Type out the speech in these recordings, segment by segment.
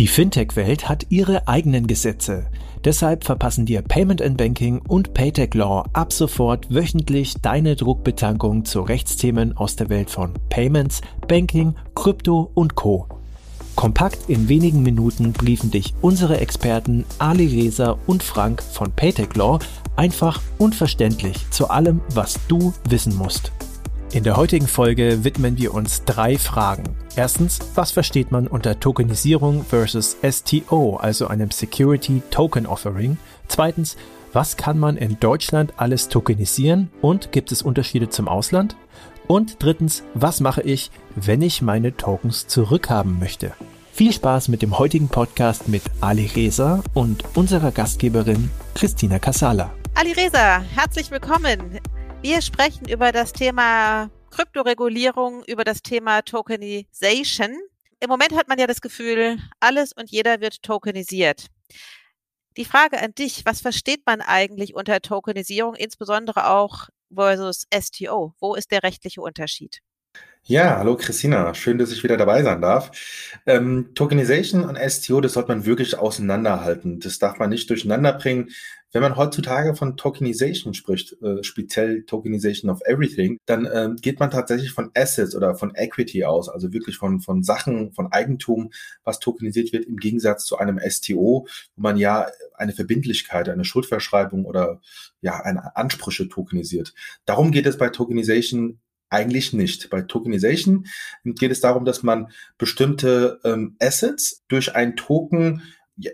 Die Fintech-Welt hat ihre eigenen Gesetze. Deshalb verpassen dir Payment and Banking und Paytech Law ab sofort wöchentlich deine Druckbetankung zu Rechtsthemen aus der Welt von Payments, Banking, Krypto und Co. Kompakt in wenigen Minuten briefen dich unsere Experten Ali Reza und Frank von Paytech Law einfach und verständlich zu allem, was du wissen musst. In der heutigen Folge widmen wir uns drei Fragen. Erstens, was versteht man unter Tokenisierung versus STO, also einem Security Token Offering? Zweitens, was kann man in Deutschland alles tokenisieren und gibt es Unterschiede zum Ausland? Und drittens, was mache ich, wenn ich meine Tokens zurückhaben möchte? Viel Spaß mit dem heutigen Podcast mit Ali Reza und unserer Gastgeberin Christina Casala. Ali Reza, herzlich willkommen. Wir sprechen über das Thema Kryptoregulierung, über das Thema Tokenization. Im Moment hat man ja das Gefühl, alles und jeder wird tokenisiert. Die Frage an dich, was versteht man eigentlich unter Tokenisierung, insbesondere auch versus STO? Wo ist der rechtliche Unterschied? Ja, hallo Christina, schön, dass ich wieder dabei sein darf. Ähm, Tokenization und STO, das sollte man wirklich auseinanderhalten. Das darf man nicht durcheinander bringen. Wenn man heutzutage von Tokenization spricht, äh, speziell Tokenization of Everything, dann äh, geht man tatsächlich von Assets oder von Equity aus, also wirklich von, von Sachen, von Eigentum, was tokenisiert wird, im Gegensatz zu einem STO, wo man ja eine Verbindlichkeit, eine Schuldverschreibung oder ja, eine Ansprüche tokenisiert. Darum geht es bei Tokenization eigentlich nicht. Bei Tokenization geht es darum, dass man bestimmte ähm, Assets durch ein Token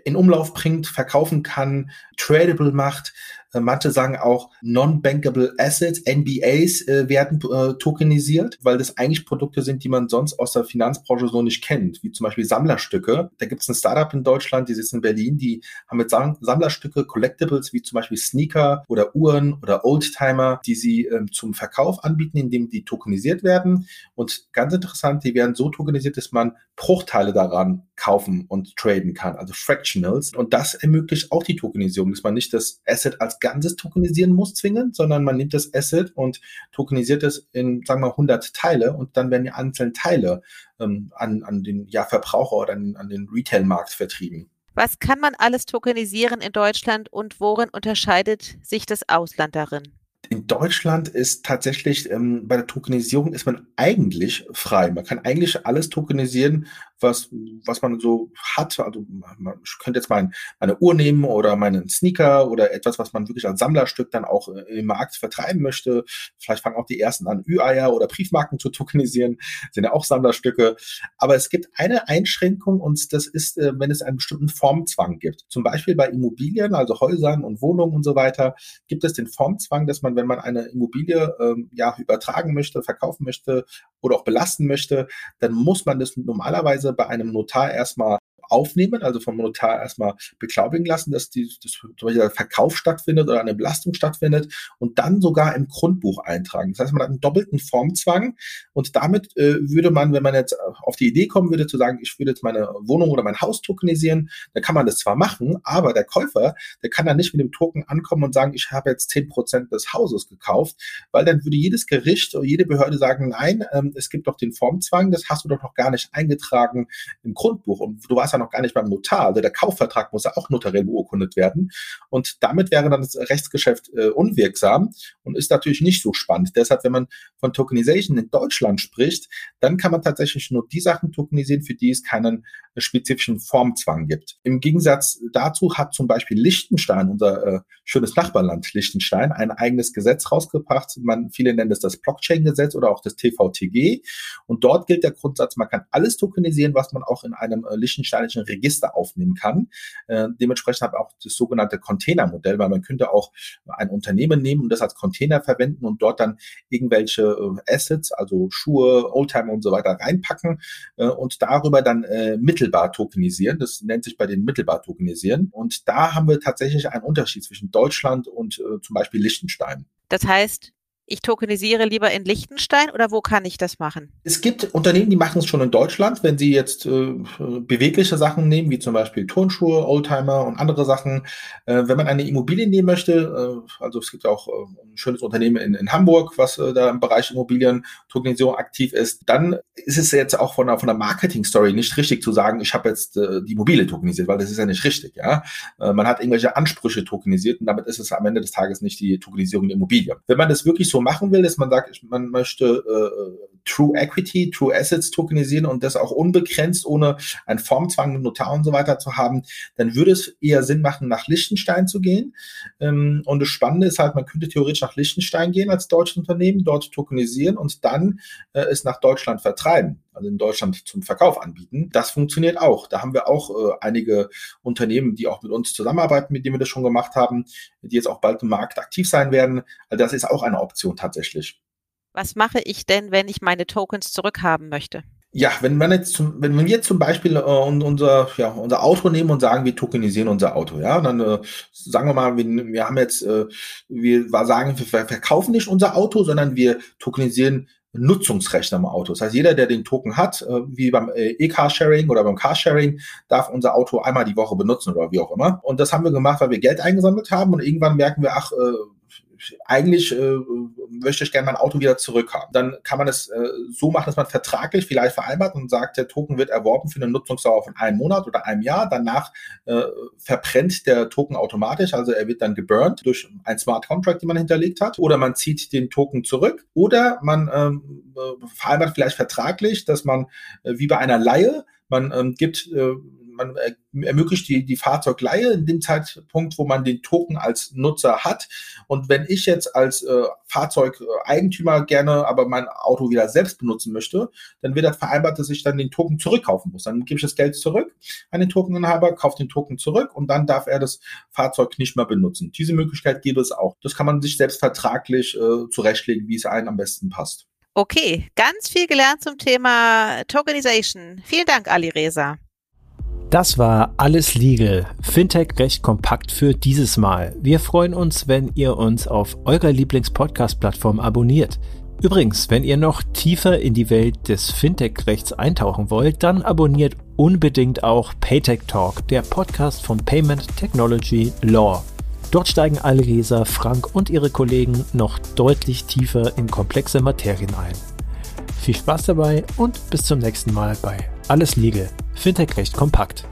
in Umlauf bringt, verkaufen kann, tradable macht. Äh, manche sagen auch Non-Bankable Assets, NBAs äh, werden äh, tokenisiert, weil das eigentlich Produkte sind, die man sonst aus der Finanzbranche so nicht kennt, wie zum Beispiel Sammlerstücke. Da gibt es ein Startup in Deutschland, die sitzt in Berlin, die haben mit Sam Sammlerstücke, Collectibles wie zum Beispiel Sneaker oder Uhren oder Oldtimer, die sie ähm, zum Verkauf anbieten, indem die tokenisiert werden. Und ganz interessant, die werden so tokenisiert, dass man Bruchteile daran kaufen und traden kann, also Fractionals. Und das ermöglicht auch die Tokenisierung, dass man nicht das Asset als Ganzes tokenisieren muss zwingend, sondern man nimmt das Asset und tokenisiert es in, sagen wir, 100 Teile und dann werden die einzelnen Teile ähm, an, an den ja, Verbraucher oder an, an den Retail-Markt vertrieben. Was kann man alles tokenisieren in Deutschland und worin unterscheidet sich das Ausland darin? in Deutschland ist tatsächlich ähm, bei der Tokenisierung ist man eigentlich frei. Man kann eigentlich alles tokenisieren, was, was man so hat. Also man, könnte jetzt mein, meine Uhr nehmen oder meinen Sneaker oder etwas, was man wirklich als Sammlerstück dann auch äh, im Markt vertreiben möchte. Vielleicht fangen auch die ersten an, Ü-Eier oder Briefmarken zu tokenisieren, sind ja auch Sammlerstücke. Aber es gibt eine Einschränkung und das ist, äh, wenn es einen bestimmten Formzwang gibt. Zum Beispiel bei Immobilien, also Häusern und Wohnungen und so weiter, gibt es den Formzwang, dass man, wenn man eine Immobilie ähm, ja übertragen möchte, verkaufen möchte oder auch belasten möchte, dann muss man das normalerweise Weise bei einem Notar erstmal aufnehmen, also vom Notar erstmal beglaubigen lassen, dass die, das, zum Beispiel der Verkauf stattfindet oder eine Belastung stattfindet und dann sogar im Grundbuch eintragen. Das heißt, man hat einen doppelten Formzwang und damit äh, würde man, wenn man jetzt auf die Idee kommen würde, zu sagen, ich würde jetzt meine Wohnung oder mein Haus tokenisieren, dann kann man das zwar machen, aber der Käufer, der kann dann nicht mit dem Token ankommen und sagen, ich habe jetzt zehn Prozent des Hauses gekauft, weil dann würde jedes Gericht oder jede Behörde sagen, nein, ähm, es gibt doch den Formzwang, das hast du doch noch gar nicht eingetragen im Grundbuch und du warst ja noch gar nicht beim Notar. Also der Kaufvertrag muss ja auch notariell beurkundet werden. Und damit wäre dann das Rechtsgeschäft äh, unwirksam und ist natürlich nicht so spannend. Deshalb, wenn man von Tokenization in Deutschland spricht, dann kann man tatsächlich nur die Sachen tokenisieren, für die es keinen äh, spezifischen Formzwang gibt. Im Gegensatz dazu hat zum Beispiel Liechtenstein, unser äh, schönes Nachbarland Liechtenstein, ein eigenes Gesetz rausgebracht. Man, viele nennen es das Blockchain-Gesetz oder auch das TVTG. Und dort gilt der Grundsatz, man kann alles tokenisieren, was man auch in einem äh, Liechtenstein amerikanischen Register aufnehmen kann. Äh, dementsprechend habe ich auch das sogenannte Containermodell, weil man könnte auch ein Unternehmen nehmen und das als Container verwenden und dort dann irgendwelche äh, Assets, also Schuhe, Oldtimer und so weiter reinpacken äh, und darüber dann äh, mittelbar tokenisieren. Das nennt sich bei den mittelbar tokenisieren. Und da haben wir tatsächlich einen Unterschied zwischen Deutschland und äh, zum Beispiel Liechtenstein. Das heißt, ich tokenisiere lieber in Liechtenstein oder wo kann ich das machen? Es gibt Unternehmen, die machen es schon in Deutschland, wenn sie jetzt äh, bewegliche Sachen nehmen, wie zum Beispiel Turnschuhe, Oldtimer und andere Sachen. Äh, wenn man eine Immobilie nehmen möchte, äh, also es gibt auch äh, ein schönes Unternehmen in, in Hamburg, was äh, da im Bereich Immobilien Tokenisierung aktiv ist, dann ist es jetzt auch von der, von der Marketing-Story nicht richtig zu sagen, ich habe jetzt äh, die Immobilie tokenisiert, weil das ist ja nicht richtig. Ja? man hat irgendwelche Ansprüche tokenisiert und damit ist es am Ende des Tages nicht die Tokenisierung der Immobilie. Wenn man das wirklich so so machen will, dass man sagt, man möchte äh, True Equity, True Assets tokenisieren und das auch unbegrenzt, ohne einen Formzwang mit Notar und so weiter zu haben, dann würde es eher Sinn machen, nach Liechtenstein zu gehen. Ähm, und das Spannende ist halt, man könnte theoretisch nach Liechtenstein gehen als deutsches Unternehmen, dort tokenisieren und dann äh, es nach Deutschland vertreiben also in Deutschland zum Verkauf anbieten. Das funktioniert auch. Da haben wir auch äh, einige Unternehmen, die auch mit uns zusammenarbeiten, mit denen wir das schon gemacht haben, die jetzt auch bald im Markt aktiv sein werden. Also das ist auch eine Option tatsächlich. Was mache ich denn, wenn ich meine Tokens zurückhaben möchte? Ja, wenn man jetzt zum, wenn wir zum Beispiel äh, unser, ja, unser Auto nehmen und sagen, wir tokenisieren unser Auto, ja, dann äh, sagen wir mal, wir, wir haben jetzt, äh, wir sagen, wir verkaufen nicht unser Auto, sondern wir tokenisieren Nutzungsrecht am Auto. Das heißt, jeder, der den Token hat, äh, wie beim äh, E-Car-Sharing oder beim Car-Sharing, darf unser Auto einmal die Woche benutzen oder wie auch immer. Und das haben wir gemacht, weil wir Geld eingesammelt haben und irgendwann merken wir, ach, äh, eigentlich äh, möchte ich gerne mein Auto wieder zurückhaben. Dann kann man es äh, so machen, dass man vertraglich vielleicht vereinbart und sagt, der Token wird erworben für eine Nutzungsdauer von einem Monat oder einem Jahr. Danach äh, verbrennt der Token automatisch, also er wird dann geburnt durch ein Smart Contract, den man hinterlegt hat. Oder man zieht den Token zurück. Oder man ähm, äh, vereinbart vielleicht vertraglich, dass man äh, wie bei einer Leihe, man ähm, gibt äh, man ermöglicht die, die Fahrzeugleihe in dem Zeitpunkt, wo man den Token als Nutzer hat. Und wenn ich jetzt als äh, Fahrzeugeigentümer gerne aber mein Auto wieder selbst benutzen möchte, dann wird das vereinbart, dass ich dann den Token zurückkaufen muss. Dann gebe ich das Geld zurück an den Tokeninhaber, kaufe den Token zurück und dann darf er das Fahrzeug nicht mehr benutzen. Diese Möglichkeit gibt es auch. Das kann man sich selbst vertraglich äh, zurechtlegen, wie es einem am besten passt. Okay, ganz viel gelernt zum Thema Tokenization. Vielen Dank, Ali Reza. Das war alles legal. Fintech recht kompakt für dieses Mal. Wir freuen uns, wenn ihr uns auf eurer Lieblings-Podcast-Plattform abonniert. Übrigens, wenn ihr noch tiefer in die Welt des Fintech-Rechts eintauchen wollt, dann abonniert unbedingt auch Paytech Talk, der Podcast von Payment Technology Law. Dort steigen Alresa, Frank und ihre Kollegen noch deutlich tiefer in komplexe Materien ein. Viel Spaß dabei und bis zum nächsten Mal bei Alles Legal. Fintech recht kompakt.